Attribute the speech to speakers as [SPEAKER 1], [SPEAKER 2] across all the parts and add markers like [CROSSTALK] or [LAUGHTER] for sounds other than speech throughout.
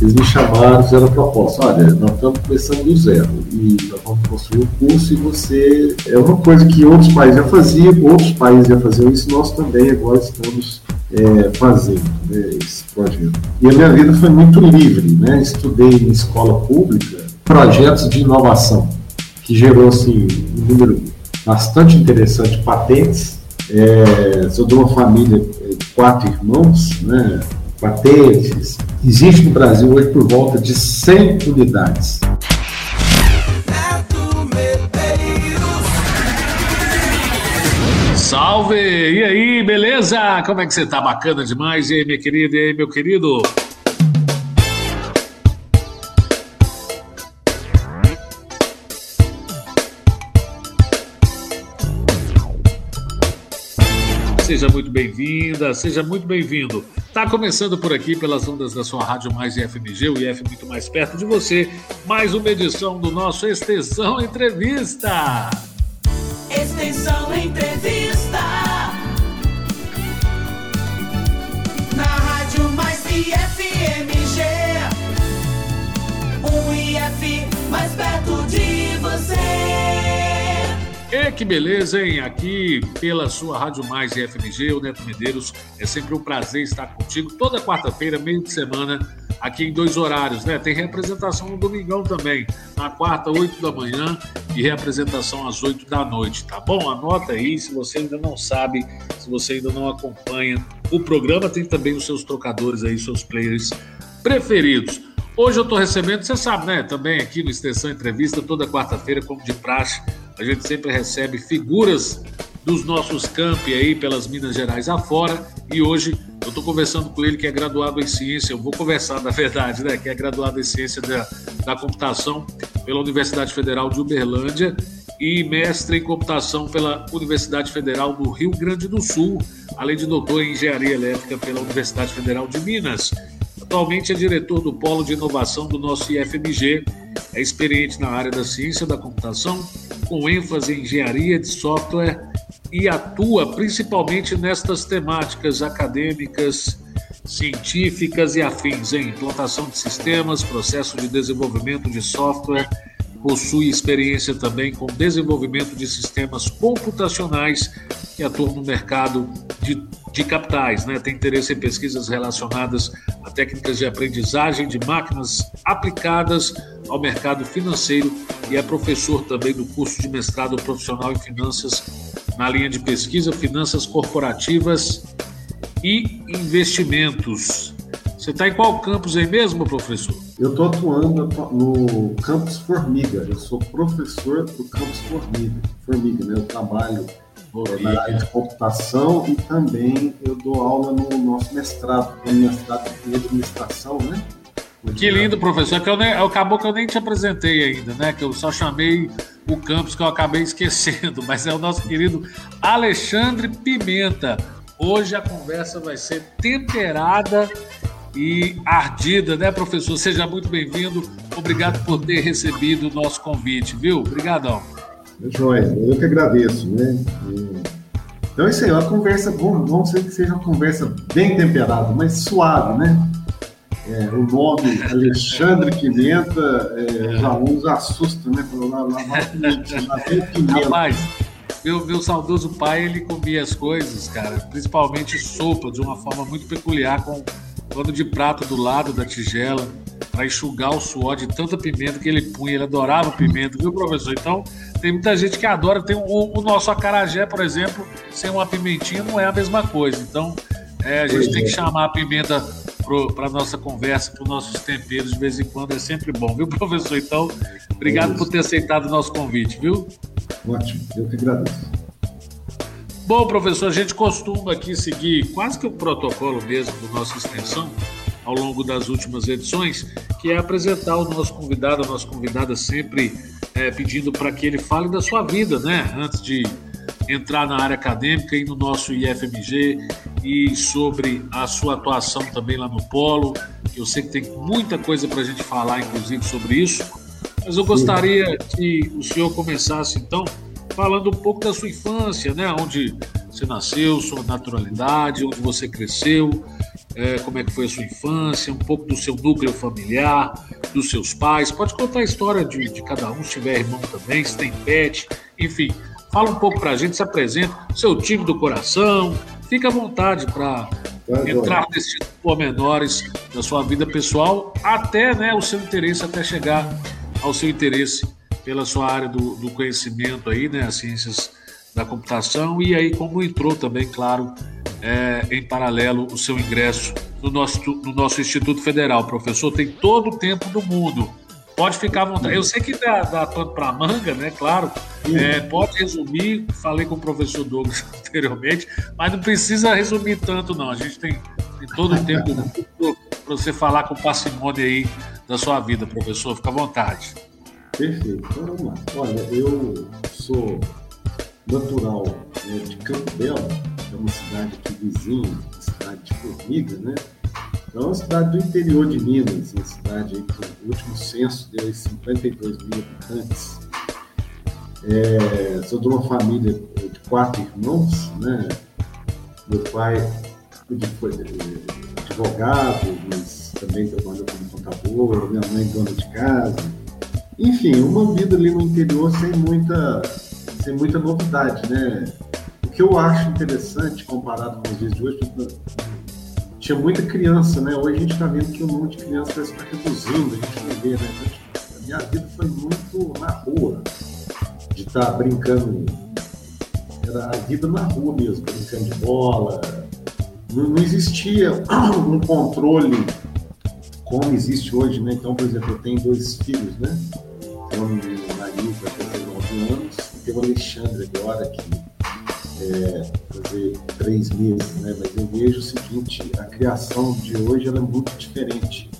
[SPEAKER 1] Eles me chamaram, fizeram a proposta, olha, nós estamos começando do zero e nós vamos construir um curso e você... É uma coisa que outros países já faziam, outros países já faziam isso, nós também agora estamos é, fazendo né, esse projeto. E a minha vida foi muito livre, né? Estudei em escola pública projetos de inovação, que gerou assim, um número bastante interessante de patentes. É, sou de uma família, quatro irmãos, né? patentes. Existe no Brasil hoje por volta de 100 unidades.
[SPEAKER 2] Salve! E aí, beleza? Como é que você tá? Bacana demais, e aí, minha querida, e aí, meu querido? Seja muito bem-vinda, seja muito bem-vindo. Tá começando por aqui pelas ondas da sua Rádio Mais IFMG, o IF muito mais perto de você. Mais uma edição do nosso Extensão Entrevista.
[SPEAKER 3] Extensão Entrevista. Na Rádio Mais IFMG. Um IF mais perto de
[SPEAKER 2] que beleza, hein? Aqui pela sua Rádio Mais e FMG, o Neto Medeiros. É sempre um prazer estar contigo toda quarta-feira, meio de semana, aqui em dois horários, né? Tem representação no domingão também, na quarta, oito da manhã e representação às oito da noite, tá bom? Anota aí, se você ainda não sabe, se você ainda não acompanha o programa, tem também os seus trocadores aí, seus players preferidos. Hoje eu estou recebendo, você sabe, né? Também aqui no Extensão Entrevista, toda quarta-feira, como de praxe, a gente sempre recebe figuras dos nossos campi aí pelas Minas Gerais afora e hoje eu estou conversando com ele que é graduado em ciência, eu vou conversar [LAUGHS] na verdade, né, que é graduado em ciência da, da computação pela Universidade Federal de Uberlândia e mestre em computação pela Universidade Federal do Rio Grande do Sul, além de doutor em engenharia elétrica pela Universidade Federal de Minas. Atualmente é diretor do Polo de Inovação do nosso IFMG, é experiente na área da ciência da computação, com ênfase em engenharia de software e atua principalmente nestas temáticas acadêmicas, científicas e afins em implantação de sistemas, processo de desenvolvimento de software, possui experiência também com desenvolvimento de sistemas computacionais e atua no mercado de, de capitais, né? tem interesse em pesquisas relacionadas a técnicas de aprendizagem de máquinas aplicadas ao mercado financeiro e é professor também do curso de mestrado profissional em finanças na linha de pesquisa, finanças corporativas e investimentos. Você está em qual campus aí mesmo, professor?
[SPEAKER 1] Eu estou atuando no campus Formiga. Eu sou professor do campus Formiga. Formiga, né? Eu trabalho na área de computação e também eu dou aula no nosso mestrado, no mestrado em administração, né?
[SPEAKER 2] Que lindo, professor. Que eu nem, acabou que eu nem te apresentei ainda, né? Que eu só chamei o campus que eu acabei [LAUGHS] esquecendo, mas é o nosso querido Alexandre Pimenta. Hoje a conversa vai ser temperada e ardida, né, professor? Seja muito bem-vindo. Obrigado por ter recebido o nosso convite, viu? Obrigadão.
[SPEAKER 1] Joia, eu que agradeço, né? Então é isso aí, uma conversa, vamos dizer que seja uma conversa bem temperada, mas suave, né? É, o nome Alexandre Pimenta, é, já uns assusta, né? Lá, lá, lá.
[SPEAKER 2] Rapaz, meu, meu saudoso pai, ele comia as coisas, cara, principalmente sopa, de uma forma muito peculiar, com pano de prato do lado da tigela, para enxugar o suor de tanta pimenta que ele punha. Ele adorava pimenta, viu, professor? Então, tem muita gente que adora. Tem o, o nosso acarajé, por exemplo, sem uma pimentinha não é a mesma coisa. Então, é, a gente tem que chamar a pimenta para a nossa conversa, para os nossos temperos de vez em quando, é sempre bom, viu, [LAUGHS] professor? Então, obrigado por ter aceitado o nosso convite, viu?
[SPEAKER 1] Ótimo, eu que agradeço.
[SPEAKER 2] Bom, professor, a gente costuma aqui seguir quase que o protocolo mesmo do nosso extensão ao longo das últimas edições, que é apresentar o nosso convidado, a nossa convidada sempre é, pedindo para que ele fale da sua vida, né? Antes de entrar na área acadêmica e no nosso IFMG e sobre a sua atuação também lá no Polo. Eu sei que tem muita coisa para a gente falar, inclusive, sobre isso. Mas eu gostaria que o senhor começasse, então, falando um pouco da sua infância, né? Onde você nasceu, sua naturalidade, onde você cresceu é, como é que foi a sua infância, um pouco do seu núcleo familiar, dos seus pais. Pode contar a história de, de cada um, se tiver irmão também, se tem pet, enfim. Fala um pouco para a gente, se apresenta, seu time do coração. Fica à vontade para entrar nesses pormenores da sua vida pessoal, até né, o seu interesse, até chegar ao seu interesse pela sua área do, do conhecimento aí, né, as ciências da computação, e aí como entrou também, claro, é, em paralelo o seu ingresso no nosso, no nosso Instituto Federal. Professor, tem todo o tempo do mundo. Pode ficar à vontade. Eu sei que dá, dá pano para manga, né? Claro. É, pode resumir. Falei com o professor Douglas [LAUGHS] anteriormente, mas não precisa resumir tanto, não. A gente tem, tem todo o tempo para você falar com parcimônia aí da sua vida, professor. Fica à vontade.
[SPEAKER 1] Perfeito. Então vamos lá. Olha, eu sou natural né, de Campo Belo, é uma cidade aqui vizinha, cidade de Formiga, né? Então, é uma cidade do interior de Minas, uma cidade aí que o último censo deu 52 mil habitantes. É, sou de uma família de quatro irmãos, né? Meu pai foi advogado, mas também trabalhou como contador, minha mãe dona de casa. Enfim, uma vida ali no interior sem muita, sem muita novidade, né? O que eu acho interessante comparado com os dias de hoje, tinha muita criança, né? Hoje a gente está vendo que o número de crianças está reduzindo, a gente vai ver, né? A minha vida foi muito na rua, de estar tá brincando, era a vida na rua mesmo, brincando de bola. Não, não existia um controle como existe hoje, né? Então, por exemplo, eu tenho dois filhos, né? Tem um marido vai fazer 9 anos, e tem o Alexandre agora, que é, fazer três meses, né? mas eu vejo o seguinte, a criação de hoje é muito diferente.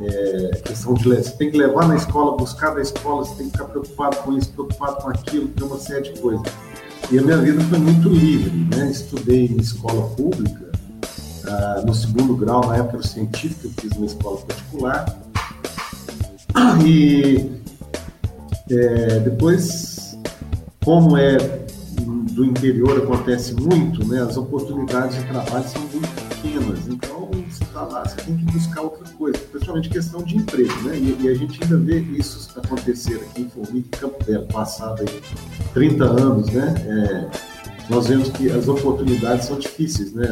[SPEAKER 1] É, questão de você tem que levar na escola, buscar da escola, você tem que ficar preocupado com isso, preocupado com aquilo, tem uma série de coisas. E a minha vida foi muito livre, né? Estudei em escola pública, ah, no segundo grau, na época era científico, eu fiz uma escola particular. E é, depois, como é do interior acontece muito, né? As oportunidades de trabalho são muito pequenas. Então, você está lá, você tem que buscar outra coisa, principalmente questão de emprego, né? E, e a gente ainda vê isso acontecer aqui em Formiga e Campo Belo, passado aí 30 anos, né? É, nós vemos que as oportunidades são difíceis, né?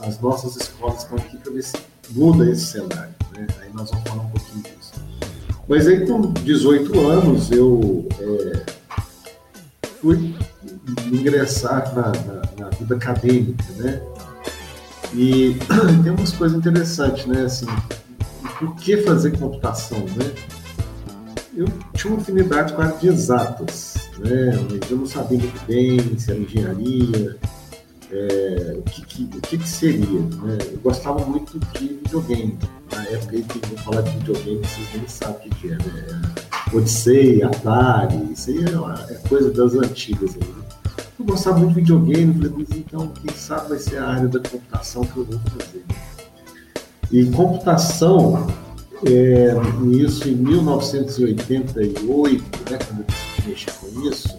[SPEAKER 1] As nossas escolas estão aqui para ver se muda esse cenário, né? Aí nós vamos falar um pouquinho disso. Mas aí, com 18 anos, eu é, fui ingressar na, na, na, vida acadêmica, né? E [CLEARS THROAT] tem umas coisas interessantes, né? Assim, por que fazer computação, né? Eu tinha uma afinidade com de exatas, né? Mas eu não sabia muito bem se era engenharia, é, o, que, que, o que, que, seria, né? Eu gostava muito de videogame. Na época aí que vou falar de videogame, vocês nem sabem o que, é, né? Odyssey, Atari, isso aí é, é coisa das antigas aí, né? Eu gostava muito de videogame, falei, mas então, quem sabe vai ser a área da computação que eu vou fazer. E computação, é, isso em 1988, né, quando eu decidi mexer com isso,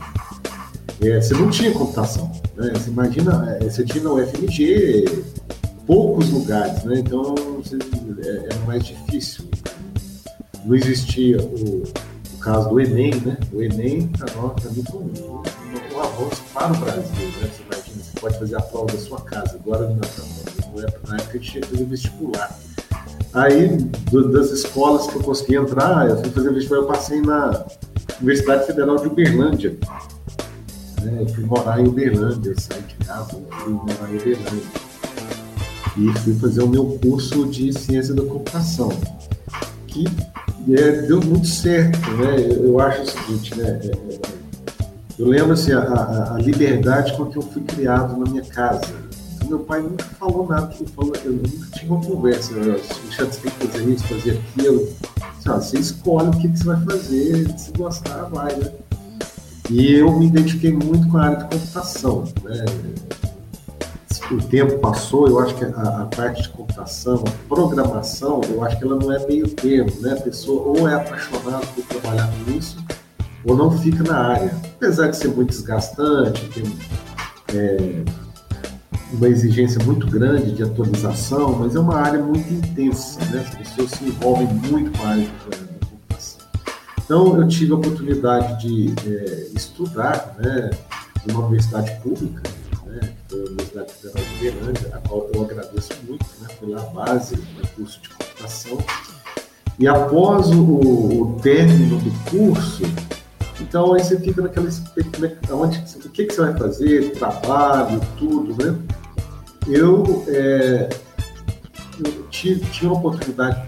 [SPEAKER 1] é, você não tinha computação. Né? Você imagina, é, você tinha na UFMG poucos lugares, né? então você, é, mais difícil. Não existia o, o caso do Enem, né? O Enem, para nós, para mim, foi um um avanço para o Brasil. Né? Você imagina, você pode fazer a prova da sua casa. Agora, na, na época, a gente tinha que fazer vestibular. Aí, do, das escolas que eu consegui entrar, eu fui fazer vestibular, eu passei na Universidade Federal de Uberlândia. Né? Eu fui morar em Uberlândia, saí de casa, fui morar em Uberlândia. E fui fazer o meu curso de Ciência da Computação, que é, deu muito certo, né? Eu, eu acho o seguinte, né? É, é eu lembro assim, a, a, a, liberdade com que eu fui criado na minha casa. Meu pai nunca falou nada eu eu nunca tive uma conversa. você tem que fazer isso, fazer aquilo. você escolhe o que, que você vai fazer, se gostar, vai, né? E eu me identifiquei muito com a área de computação. Né? O tempo passou, eu acho que a, a, parte de computação, a programação, eu acho que ela não é meio termo, né? A pessoa ou é apaixonada por trabalhar com isso, ou não fica na área. Apesar de ser muito desgastante, tem, é, uma exigência muito grande de atualização, mas é uma área muito intensa, né? As pessoas se envolvem muito com a área da computação. Então, eu tive a oportunidade de é, estudar, né, numa universidade pública, né, que foi a Universidade Federal de Uberlândia, a qual eu agradeço muito, né, foi base do curso de computação. E após o, o término do curso, então aí você fica naquela onde, o que, que você vai fazer, trabalho, tudo, né? Eu, é, eu tive, uma oportunidade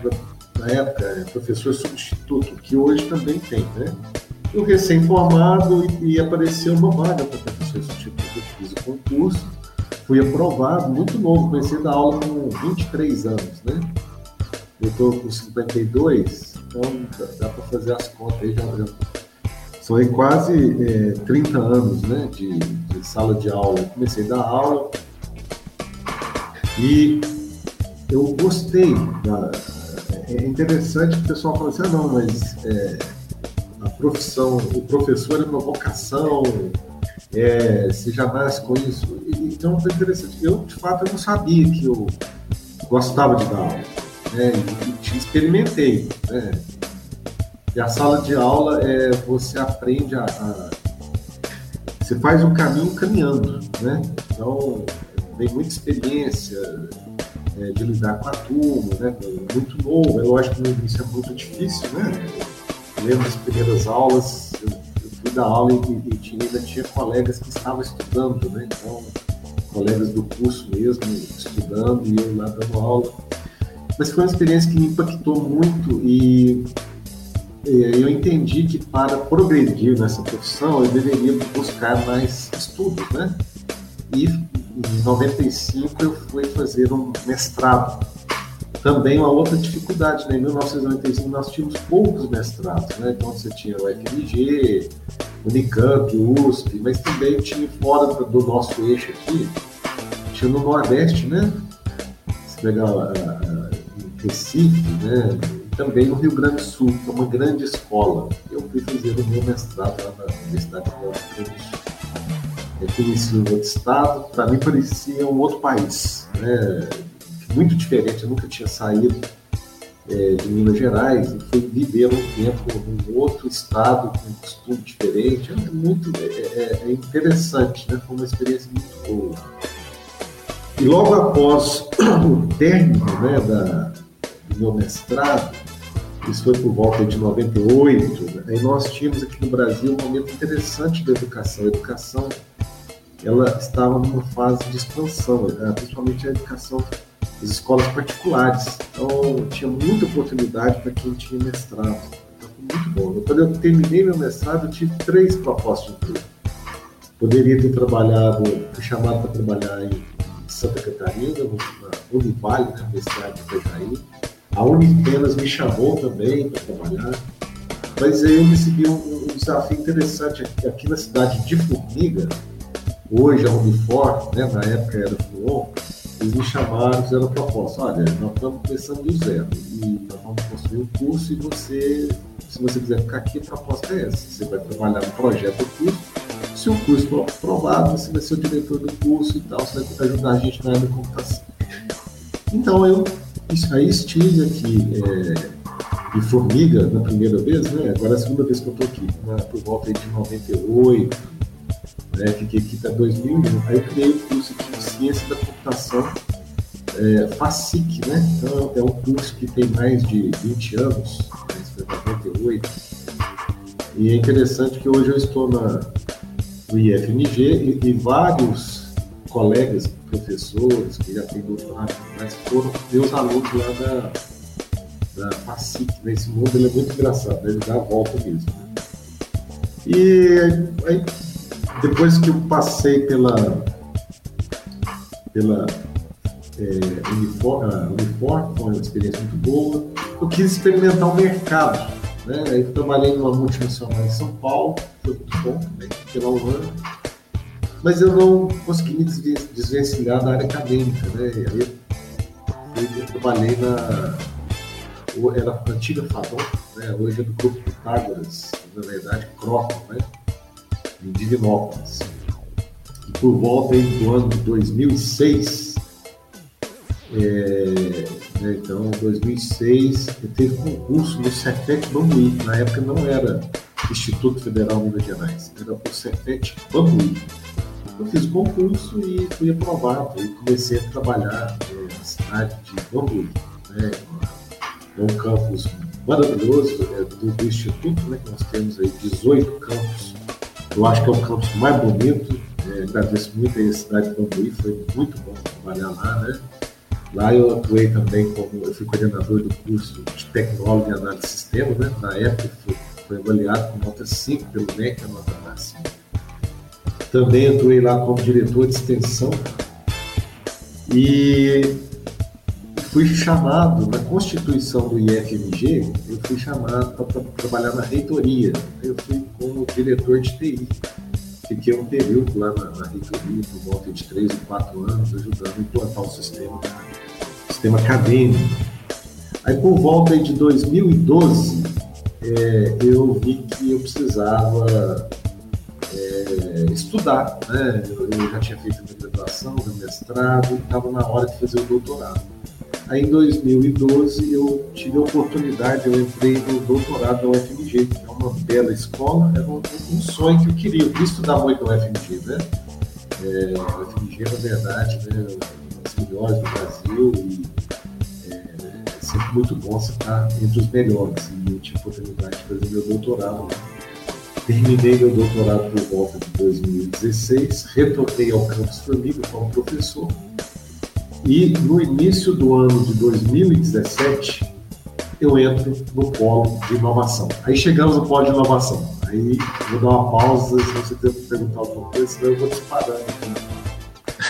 [SPEAKER 1] na época, é, professor substituto, que hoje também tem, né? Eu recém-formado e, e, apareceu uma vaga para professor substituto. Concurso, fui aprovado, muito novo, comecei a dar aula com 23 anos, né? Eu estou com 52, então dá, para fazer as contas aí, já, já são aí quase é, 30 anos né, de, de, sala de aula. Eu comecei a dar aula e eu gostei. Da, é interessante que o pessoal fala assim, ah, não, mas é, a profissão, o professor é uma vocação, é, você já nasce com isso. Então foi interessante. Eu, de fato, eu não sabia que eu gostava de dar aula. Né, e, experimentei. Né? E a sala de aula é você aprende a, a você faz o caminho caminhando, né? Então tem muita experiência é, de lidar com a turma, né? Muito novo, é lógico que no início é muito difícil, né? Lembro das primeiras aulas, eu, dar aula e, tinha, ainda tinha colegas que estavam estudando, né? Então, colegas do curso mesmo, estudando e eu lá dando aula. Mas foi uma experiência que me impactou muito e eu entendi que para progredir nessa profissão eu deveria buscar mais estudos, né? E em 95 eu fui fazer um mestrado. Também uma outra dificuldade, né? Em 1995 nós tínhamos poucos mestrados, né? Então você tinha o FMG, Unicamp, USP, mas também tinha fora do nosso eixo aqui, tinha no Nordeste, né? Se pegar a, a, Recife, né? também no Rio Grande do Sul, que é uma grande escola. Eu fui fazer o meu mestrado lá na Universidade do Rio Grande do Sul. Eu conheci um outro estado, para mim parecia um outro país, né? Muito diferente, eu nunca tinha saído é, de Minas Gerais e fui viver um tempo num outro estado com um costume diferente, é muito é, é, é interessante, né? foi uma experiência muito boa. E logo após o término né, da, do meu mestrado, isso foi por volta de 98, aí nós tínhamos aqui no Brasil um momento interessante da educação. A educação ela estava numa fase de expansão, né? principalmente a educação das escolas particulares. Então tinha muita oportunidade para quem tinha mestrado. Então, foi muito bom. Quando eu terminei meu mestrado, eu tive três propostas de emprego. Poderia ter trabalhado, fui chamado para trabalhar em Santa Catarina, na Univale, na Universidade de Itajaí a Unipenas me chamou também para trabalhar, mas aí eu recebi um, um desafio interessante aqui, aqui, na cidade de Formiga, hoje a Unifor, né, na época era Fluon, eles me chamaram, fizeram a proposta, olha, nós estamos começando do zero e nós vamos construir um curso e você, se você quiser ficar aqui, a proposta é essa, você vai trabalhar no projeto do curso, se o curso for aprovado, você vai ser o diretor do curso e tal, você vai ajudar a gente na área da computação. Então eu aí estive aqui é, Formiga na primeira vez, né? Agora é a segunda vez que eu estou aqui, né? por volta de 98, né? Fiquei aqui até 2001. Aí eu criei o curso de Ciência da Computação, é, FACIC, né? Então é um curso que tem mais de 20 anos, né? foi 98. E é interessante que hoje eu estou na, no IFMG e, e vários colegas professores que já têm doutorado, mas foram meus alunos lá da, da FACIC. Né? Esse mundo ele é muito engraçado, né? ele dá a volta mesmo. Né? E aí, depois que eu passei pela, pela é, Unifor, foi uma experiência muito boa, eu quis experimentar o mercado. Né? Aí trabalhei numa multinacional em São Paulo, foi muito bom, né? pela ano mas eu não consegui me desvencilhar da área acadêmica, né? Aí eu, eu trabalhei na era a antiga Fadon, né? hoje é do grupo Pitágoras, na verdade Croton, né? em Divinópolis. Por volta do ano de 2006. É, né, então, em 2006, teve concurso no Cefet Bambuí. Na época não era Instituto Federal de Minas Gerais, era o Cefet Bambuí. Eu fiz o concurso e fui aprovado e comecei a trabalhar é, na cidade de Bambuí. Né, é um campus maravilhoso é, do, do, Instituto, né, que nós temos aí 18 campos. Eu acho que é o campus mais bonito. Agradeço muito a cidade de foi muito bom trabalhar lá, né? Lá eu atuei também como, eu fui coordenador do curso de tecnólogo em análise de sistemas, né? Na época foi, foi avaliado com nota 5 pelo MEC, a nota máxima. Também atuei lá como diretor de extensão e fui chamado, na constituição do IFMG, eu fui chamado para trabalhar na reitoria. Eu fui como diretor de TI. Fiquei um período lá na, na reitoria, por volta de 3 ou 4 anos, ajudando a implantar o sistema, sistema acadêmico. Aí, por volta de 2012, é, eu vi que eu precisava é, estudar. Né? Eu, eu, já tinha feito minha graduação, meu mestrado, estava na hora de fazer o doutorado. Aí em 2012 eu tive a oportunidade, eu entrei no doutorado da UFMG, que é uma bela escola, era um, sonho que eu queria, eu queria estudar muito na UFMG, né? É, a UFMG, na verdade, né, das melhores do Brasil e é, é sempre muito bom você estar entre os melhores. E eu tive a oportunidade de fazer meu doutorado Terminei meu doutorado por volta de 2016, retornei ao campus Formiga como professor e no início do ano de 2017, eu entro no polo de inovação. Aí chegamos no polo de inovação. Aí vou dar uma pausa, se você tem que perguntar alguma coisa, senão eu vou disparando.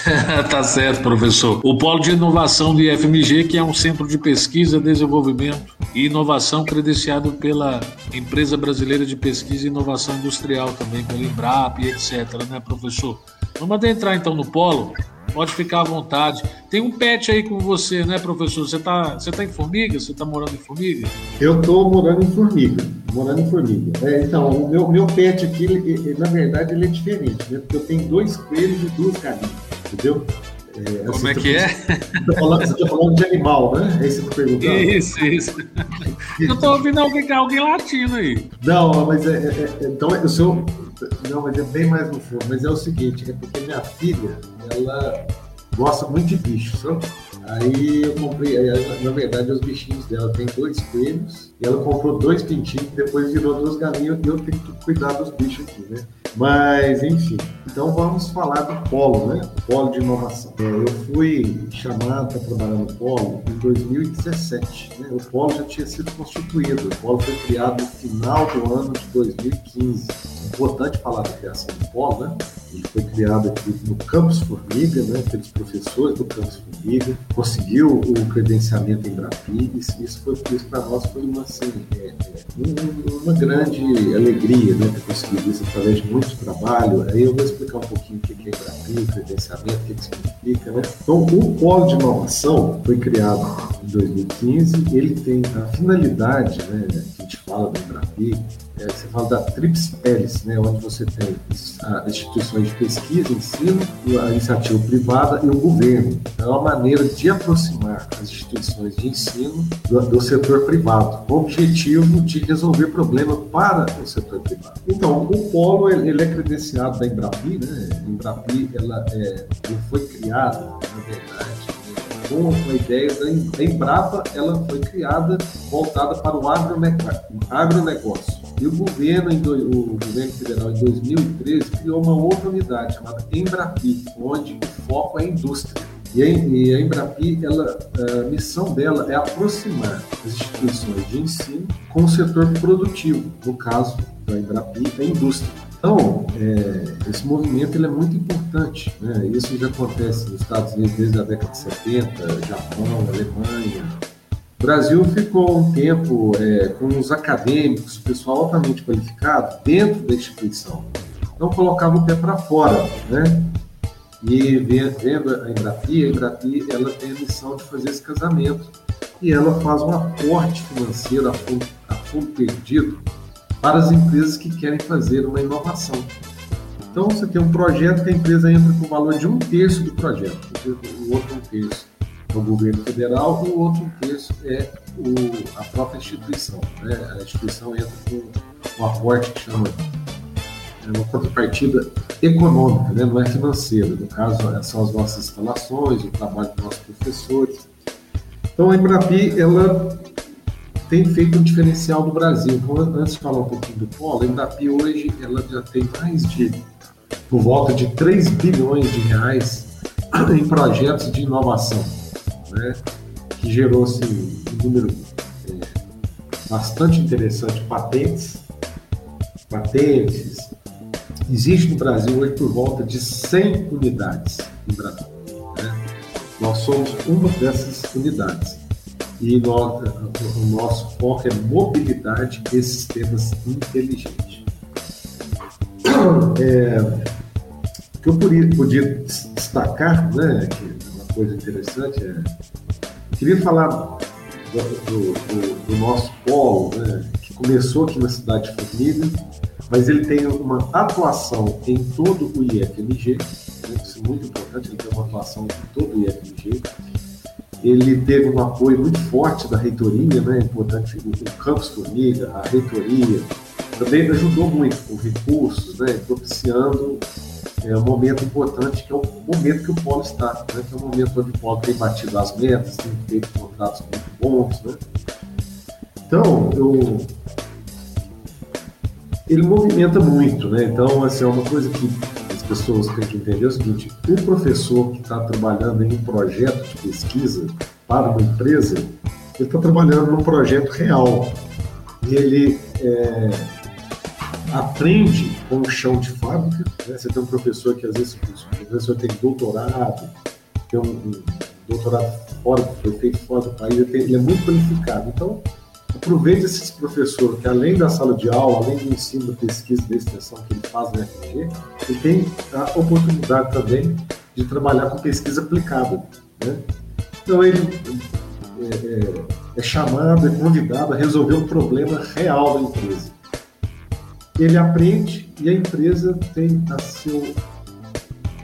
[SPEAKER 1] [LAUGHS]
[SPEAKER 2] tá certo, professor. O Polo de Inovação do IFMG, que é um centro de pesquisa, desenvolvimento e inovação credenciado pela Empresa Brasileira de Pesquisa e Inovação Industrial, também pela Embrap, etc., né, professor? Vamos adentrar então no Polo Pode ficar à vontade. Tem um pet aí com você, né, professor? Você está você tá em Formiga? Você está morando em Formiga?
[SPEAKER 1] Eu estou morando em Formiga. Morando em Formiga. É, então, o meu, meu pet aqui, ele, ele, na verdade, ele é diferente, né? Porque eu tenho dois coelhos e duas galinhas, entendeu?
[SPEAKER 2] É, Como assim, é que é?
[SPEAKER 1] Você está falando, de animal, né? É isso que você perguntando?
[SPEAKER 2] Isso, isso. Eu estou ouvindo alguém, alguém latindo aí.
[SPEAKER 1] Não, mas é, é, é então eu sou não, mas é bem mais no fundo. Mas é o seguinte, é porque minha filha, ela gosta muito de bicho, sabe? Aí eu comprei, na verdade, os bichinhos dela tem dois coelhos, e ela comprou dois pintinhos, depois virou duas galinhas, e eu tenho que cuidar dos bichos aqui, né? Mas, enfim, então vamos falar do Polo, né? O Polo de Inovação. É, eu fui chamado para trabalhar no Polo em 2017. Né? O Polo já tinha sido constituído, o Polo foi criado no final do ano de 2015. Importante falar da criação do Polo, né? Ele foi criado aqui no Campus Formiga, né? pelos professores do Campus Formiga, conseguiu o credenciamento em Brapi, isso, foi, isso para nós foi uma, assim, é, é, uma grande alegria né? ter conseguido isso através de muito trabalho, aí eu vou explicar um pouquinho o que é Embrapi, credenciamento, o que, que significa, né? Então, o Polo de Inovação foi criado em 2015, ele tem a finalidade, né, que a gente fala do Embrapi, é, você fala da tríplice hélice, né, onde você tem as instituições de pesquisa, ensino, a iniciativa privada e o governo. É uma maneira de aproximar as instituições de ensino do, do setor privado, com o objetivo de resolver problemas para o setor privado. Então, o polo ele é credenciado da Embrapi, né? A Embrapi ela, é, foi criada, na verdade, com a ideia da Embrapa, ela foi criada voltada para o agronegócio. E o governo, o governo federal, em 2013, criou uma outra unidade chamada Embrapi, onde o foco é a indústria. E a, Embrapi, ela, a missão dela é aproximar as instituições de ensino com o setor produtivo, no caso da Embrapi, a indústria. Então, é, esse movimento ele é muito importante. Né? Isso já acontece nos Estados Unidos desde a década de 70, Japão, Alemanha, o Brasil ficou um tempo é, com os acadêmicos, o pessoal altamente qualificado, dentro da instituição. Então colocava o pé para fora, né? E vendo a Embrapi, a Embrapi ela tem a missão de fazer esse casamento e ela faz um aporte financeiro a fundo, a fundo perdido para as empresas que querem fazer uma inovação. Então você tem um projeto que a empresa entra com o valor de um terço do projeto, o outro um terço é o governo federal e o outro um terço é o, a própria instituição. Né? A instituição entra com um aporte que chama é uma contrapartida econômica, né? não é financeira. No caso, são as nossas instalações, o trabalho dos nossos professores. Então, a Embrapi, ela tem feito um diferencial no Brasil. Antes de falar um pouquinho do polo, a Embrapi hoje ela já tem mais de, por volta de 3 bilhões de reais em projetos de inovação, né? que gerou assim, um número é, bastante interessante patentes, patentes, Existe no Brasil hoje por volta de 100 unidades em Brasil. Né? Nós somos uma dessas unidades. E nós, o nosso foco é mobilidade e sistemas inteligentes. É, o que eu podia, podia destacar, né, é uma coisa interessante, é, eu queria falar do, do, do, do nosso polo, né, que começou aqui na cidade de Formiga, mas ele tem uma atuação em todo o IFMG, né, isso é muito importante, ele tem uma atuação em todo o IFMG. Ele teve um apoio muito forte da reitoria, né, importante, o, Campus Formiga, a reitoria, também ajudou muito com recursos, né, propiciando é, um momento importante, que é o momento que o Polo está, né, que é o momento onde o Polo tem batido as metas, tem feito contratos muito bons. Né. Então, eu ele movimenta muito, né? Então, assim, é uma coisa que pessoas têm que entender o seguinte: o professor que está trabalhando em um projeto de pesquisa para uma empresa, ele está trabalhando num projeto real. E ele é, aprende com o chão de fábrica. Né? Você tem um professor que às vezes o professor tem doutorado, tem um, um doutorado fora, foi feito fora do país, ele é muito qualificado. Então, aproveite esses professores que, além da sala de aula, além do ensino, da pesquisa e da extensão que ele faz no FG, ele tem a oportunidade também de trabalhar com pesquisa aplicada. Né? Então, ele é, é, é, chamado, é convidado a resolver um problema real da empresa. Ele aprende e a empresa tem a seu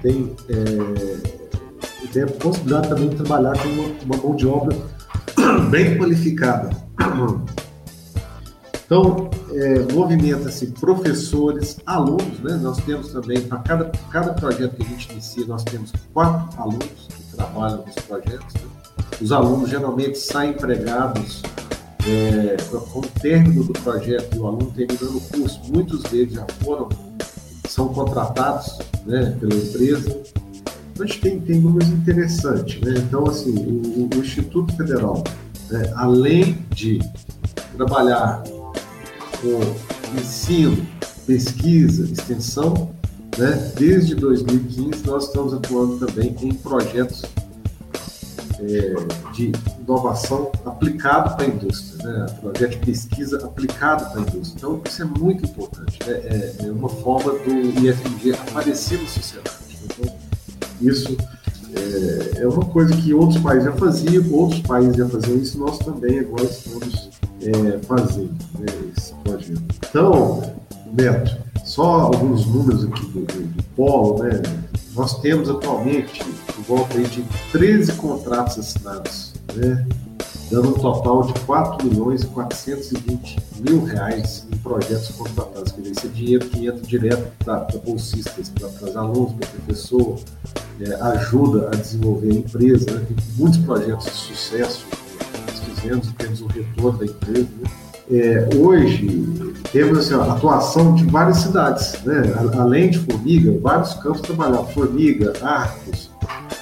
[SPEAKER 1] tem, é, tem a possibilidade também de trabalhar com uma, uma mão de obra [CLEARS THROAT] bem qualificada. [COUGHS] Então, é, movimenta-se professores, alunos, né? Nós temos também, para cada, cada projeto que a gente inicia, nós temos quatro alunos que trabalham nos projetos. Né? Os alunos geralmente saem empregados é, com o término do projeto e o aluno terminando o curso. Muitos deles já foram, são contratados né, pela empresa. Então, a gente tem, tem números interessantes. Né? Então, assim, o, o Instituto Federal né, além de trabalhar com ensino, pesquisa, extensão, né, desde 2015 nós estamos atuando também em projetos é, de inovação aplicado para a indústria, né, projeto de pesquisa aplicado para a indústria. Então, isso é muito importante, né, é, é uma forma do IFMG aparecer na sociedade. Então, isso é, é uma coisa que outros países já faziam, outros países já faziam isso, nós também agora estamos é, fazendo né, esse projeto. Então, Neto, só alguns números aqui do, do, do Polo, né? Nós temos atualmente por volta de 13 contratos assinados, né? Dando um total de 4 milhões e 420 mil reais em projetos contratados. Quer dizer, esse dinheiro que entra direto para bolsistas, para os alunos, para professor, é, ajuda a desenvolver a empresa. Né? Tem muitos projetos de sucesso que nós fizemos e temos um retorno da empresa. Né? É, hoje temos assim, a atuação de várias cidades, né? além de Formiga, vários campos trabalhados, Formiga, Arcos,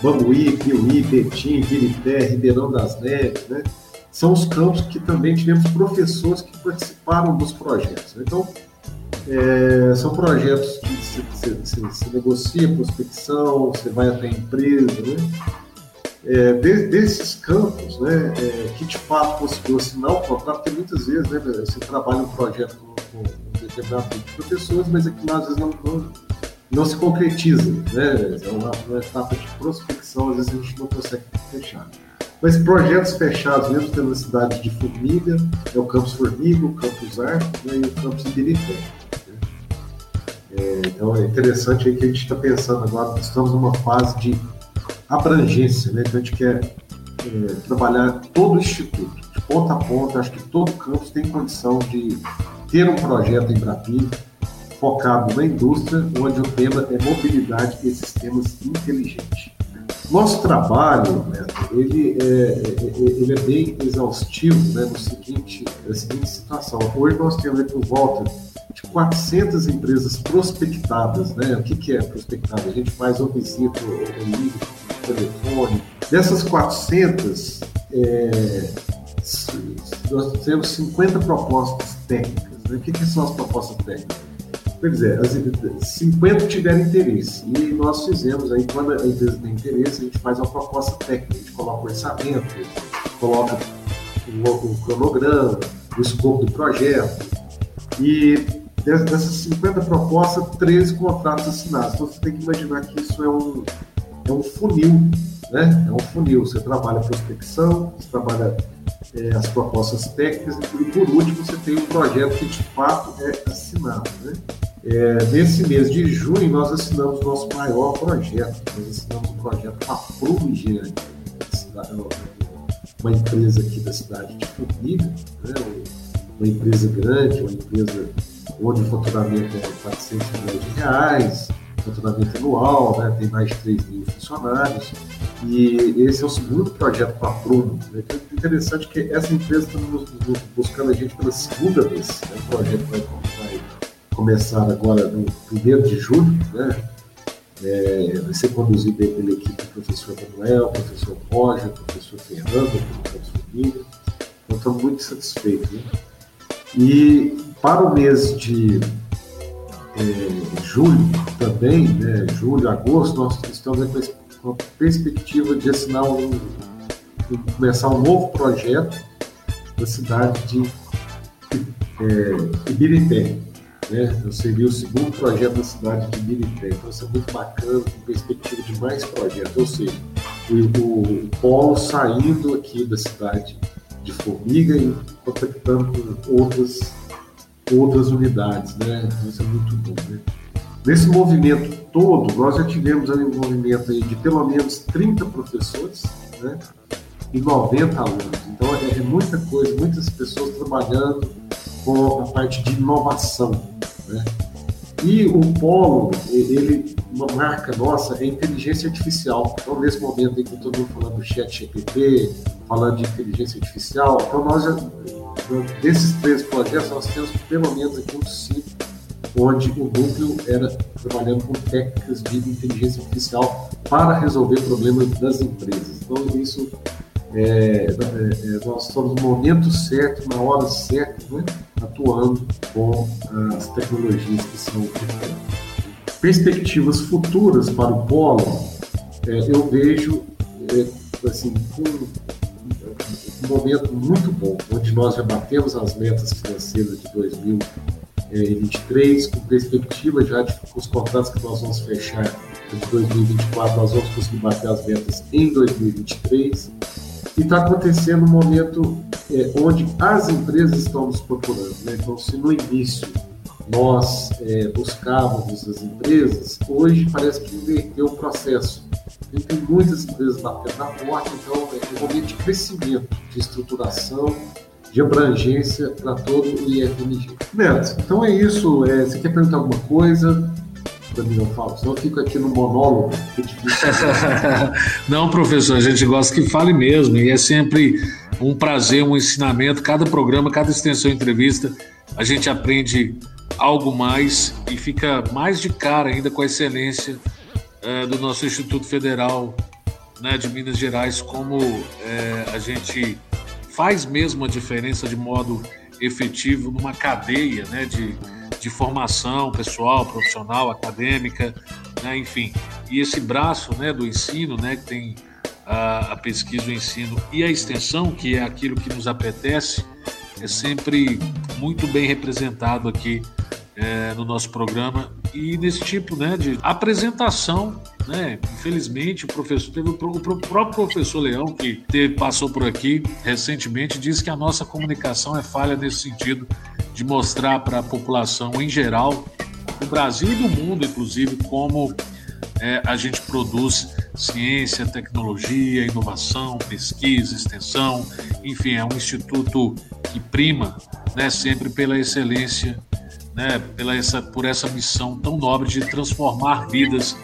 [SPEAKER 1] Bambuí, Piuí, Betim, Birité, Ribeirão das Neves, né? São os campos que também tivemos professores que participaram dos projetos. Então, é, são projetos que se, se, se, se, negocia prospecção, você vai até a empresa, né? É, de, desses campos, né, é, que de fato conseguiu assinar o contrato, porque muitas vezes né, você trabalha um projeto com, com um determinado tipo de professores, mas que às vezes não, não, não se concretiza, né? É uma, uma, etapa de prospecção, às vezes a gente não consegue fechar. Mas projetos fechados, mesmo tendo cidade de Formiga, é o Campus Formiga, o Campus Ar né, e o Campus Ibirité. Né? É, então é interessante aí que a gente está pensando agora, estamos numa fase de abrangência, né? Então a gente quer é, trabalhar todo o instituto, de ponta a ponta, acho que todo campus tem condição de ter um projeto em Brapim focado na indústria, onde o tema é mobilidade e sistemas inteligentes. Nosso trabalho, né, ele, é, é, é, ele é bem exaustivo né, no seguinte, na seguinte situação. Hoje nós temos por volta de 400 empresas prospectadas. Né? O que, que é prospectado? A gente faz uma visita, um liga, um telefone. Dessas 400, é, nós temos 50 propostas técnicas. Né? O que, que são as propostas técnicas? Quer dizer, as 50 tiveram interesse. E nós fizemos aí, quando a empresa tem interesse, a gente faz uma proposta técnica, a gente coloca o orçamento, coloca o, o cronograma, o escopo do projeto. E dessas 50 propostas, 13 contratos assinados. Então você tem que imaginar que isso é um, é um funil, né? É um funil. Você trabalha a prospecção, você trabalha é, as propostas técnicas e por último você tem um projeto que de fato é assinado, né? É, nesse mês de junho, nós assinamos nosso maior projeto. Nós assinamos um projeto com a Prumo Engenharia, uma empresa aqui da cidade de Formiga, né? uma empresa grande, uma empresa onde o faturamento é 400 milhões de reais, faturamento anual, né? tem mais de 3 mil funcionários. E esse é o segundo projeto com a Prumo. Né? É interessante que essa empresa está buscando a gente pela segunda vez. Né? O projeto vai, vai começar agora no 1 de julho, né? É, vai ser conduzido pela equipe do professor Manuel, professor Roger, professor Fernando, professor Família. Então, estamos muito satisfeitos. Né? E para o mês de é, julho também, né, julho, agosto, nós estamos com a perspectiva de assinar um, um, começar um novo projeto da cidade de é, né? Eu seria o segundo projeto da cidade de Birité. Então, isso é muito bacana, com perspectiva de mais projetos. Ou seja, o, o, o polo saindo aqui da cidade de Formiga e conectando com outras, outras unidades, né? Isso é muito bom, né? Nesse movimento todo, nós já tivemos um movimento aí de pelo menos 30 professores, né? E 90 alunos. Então, é muita coisa, muitas pessoas trabalhando com a parte de inovação. Né? E o Polo, ele, uma marca nossa é inteligência artificial. Então, nesse momento em que todo mundo falando do chat GPT, falando de inteligência artificial, então nós desses três projetos, nós temos pelo menos aqui uns cinco, onde o núcleo era trabalhando com técnicas de inteligência artificial para resolver problemas das empresas. Então, isso é, é, é, nós estamos no momento certo, na hora certa, né, atuando com as tecnologias que são. Perspectivas futuras para o polo, é, eu vejo é, assim, com um momento muito bom, onde nós já batemos as metas financeiras de 2023, com perspectiva já de os contratos que nós vamos fechar de 2024, nós vamos conseguir bater as metas em 2023 e está acontecendo um momento é, onde as empresas estão nos procurando. Né? Então, se no início nós é, buscávamos as empresas, hoje parece que inverteu o processo. Tem muitas empresas batendo na porta, então é um momento de crescimento, de estruturação, de abrangência para todo o IFMG. Neto, então é isso. É, você quer perguntar alguma coisa? Mim, eu falo, senão eu fico aqui no monólogo. [LAUGHS]
[SPEAKER 2] Não, professor, a gente gosta que fale mesmo, e é sempre um prazer, um ensinamento. Cada programa, cada extensão entrevista, a gente aprende algo mais e fica mais de cara ainda com a excelência é, do nosso Instituto Federal né, de Minas Gerais, como é, a gente faz mesmo a diferença de modo efetivo numa cadeia né, de de formação pessoal, profissional, acadêmica, né, enfim. E esse braço né, do ensino, né, que tem a, a pesquisa, o ensino e a extensão, que é aquilo que nos apetece, é sempre muito bem representado aqui é, no nosso programa e nesse tipo né, de apresentação. Né? Infelizmente, o professor teve o, próprio professor Leão, que teve, passou por aqui recentemente, disse que a nossa comunicação é falha nesse sentido de mostrar para a população em geral do Brasil e do mundo, inclusive, como é, a gente produz ciência, tecnologia, inovação, pesquisa, extensão, enfim, é um instituto que prima né, sempre pela excelência, né, pela essa, por essa missão tão nobre de transformar vidas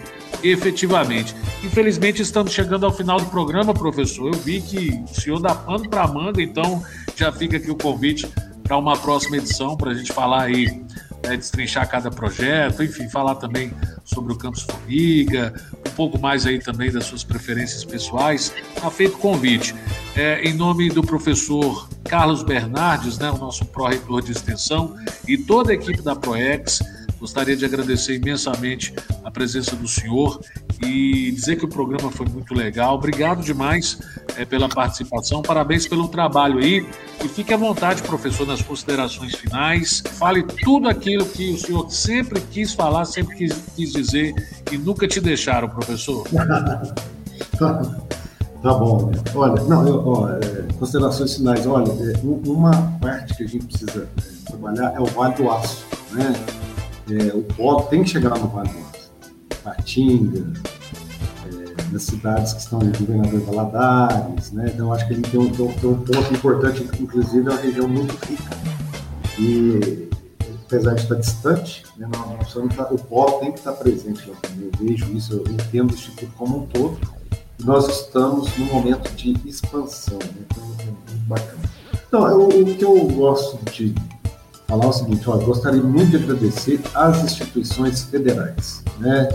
[SPEAKER 2] efetivamente. Infelizmente, estamos chegando ao final do programa, professor. Eu vi que o senhor dá pano para manga, então já fica aqui o convite para uma próxima edição, para a gente falar aí, né, destrinchar cada projeto, enfim, falar também sobre o Campus Formiga, um pouco mais aí também das suas preferências pessoais. Está feito o convite. É, em nome do professor Carlos Bernardes, né, o nosso pró-reitor de extensão, e toda a equipe da ProEx, Gostaria de agradecer imensamente a presença do senhor e dizer que o programa foi muito legal. Obrigado demais é, pela participação, parabéns pelo trabalho aí. E fique à vontade, professor, nas considerações finais. Fale tudo aquilo que o senhor sempre quis falar, sempre quis, quis dizer e nunca te deixaram, professor. [LAUGHS]
[SPEAKER 1] Tá bom, né? Olha, não, eu, ó, é, considerações finais. Olha, é, uma parte que a gente precisa é, trabalhar é o Vale do Aço, né? é, o polo tem que chegar no Vale do Aço. Patinga, é, nas cidades que estão ali, Governador Valadares, né? Então, acho que ele tem um, tem, um, ponto importante, inclusive é uma região muito rica. E, apesar de estar distante, né, nós o polo tem que estar presente lá também. Eu vejo isso, eu entendo o Instituto como um todo. Nós estamos num momento de expansão, né? então é muito bacana. Então, eu, o que eu gosto de falar o seguinte, ó, gostaria muito de agradecer às instituições federais, né?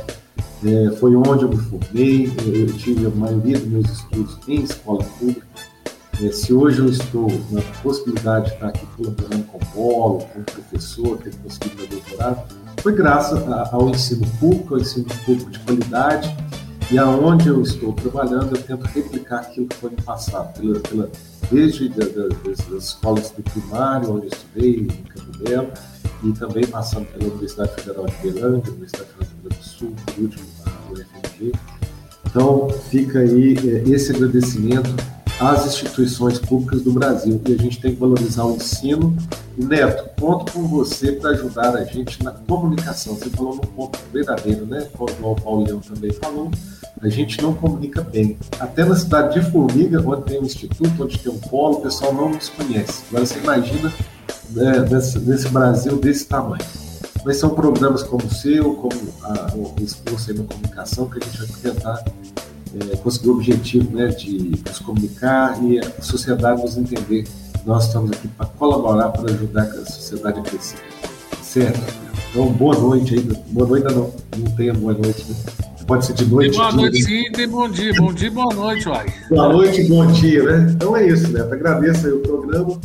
[SPEAKER 1] É, foi onde eu me formei, eu, tive a maioria dos meus estudos em escola pública. É, se hoje eu estou na possibilidade de estar aqui colaborando com o Polo, como professor, ter conseguido meu doutorado, foi graças ao ensino público, ao ensino público de qualidade, e aonde eu estou trabalhando, eu tento replicar aquilo que foi no passado, pela, pela desde da, da, das, das, escolas do primário, onde eu estudei, em Campo Belo, e também passando pela Universidade Federal de Belândia, Universidade Federal do Sul, por último, Então, fica aí é, esse agradecimento às instituições públicas do Brasil, e a gente tem que valorizar o ensino. Neto, conto com você para ajudar a gente na comunicação. Você falou no ponto verdadeiro, né? Como o Paulo Leão também falou, a gente não comunica bem. Até na cidade de Formiga, onde tem um instituto, onde tem um polo, o pessoal não nos conhece. Agora você imagina né, nesse, nesse, Brasil desse tamanho. Mas são programas como o seu, como a, o Esforço na Comunicação, que a gente vai tentar é, conseguir o objetivo né, de nos comunicar e a sociedade nos entender. Nós estamos aqui para colaborar, para ajudar a sociedade a crescer. Certo? Então, boa noite ainda. Boa noite ainda não. Não tenha boa noite, né? Pode ser de noite.
[SPEAKER 2] Tem boa noite, sim, tem bom dia. Bom dia, boa noite, uai.
[SPEAKER 1] Boa noite, bom dia, né? Então é isso, Neto. Agradeço aí o programa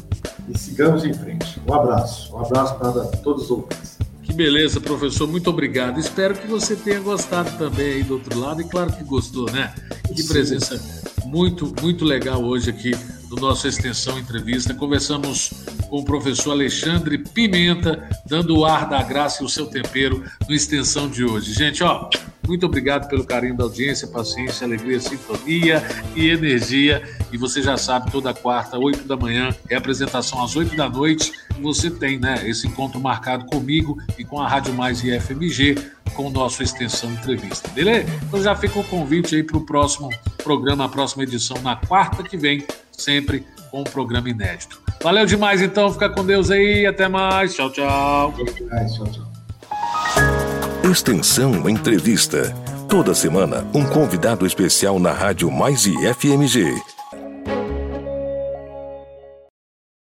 [SPEAKER 1] e sigamos em frente. Um abraço. Um abraço para todos os ouvintes.
[SPEAKER 2] Beleza, professor. Muito obrigado. Espero que você tenha gostado também aí do outro lado. E claro que gostou, né? Que presença muito, muito legal hoje aqui do nosso Extensão Entrevista. Conversamos com o professor Alexandre Pimenta, dando o ar da graça e o seu tempero no Extensão de hoje. Gente, ó, muito obrigado pelo carinho da audiência, paciência, alegria, sintonia e energia. E você já sabe, toda quarta, 8 da manhã, é apresentação às 8 da noite. Você tem né, esse encontro marcado comigo e com a Rádio Mais e FMG, com o nosso Extensão Entrevista. Beleza? Então já fica o convite aí para o próximo programa, a próxima edição, na quarta que vem, sempre com um programa inédito. Valeu demais, então. Fica com Deus aí. Até mais. Tchau, tchau. Tchau, tchau.
[SPEAKER 4] Extensão Entrevista. Toda semana, um convidado especial na Rádio Mais e FMG.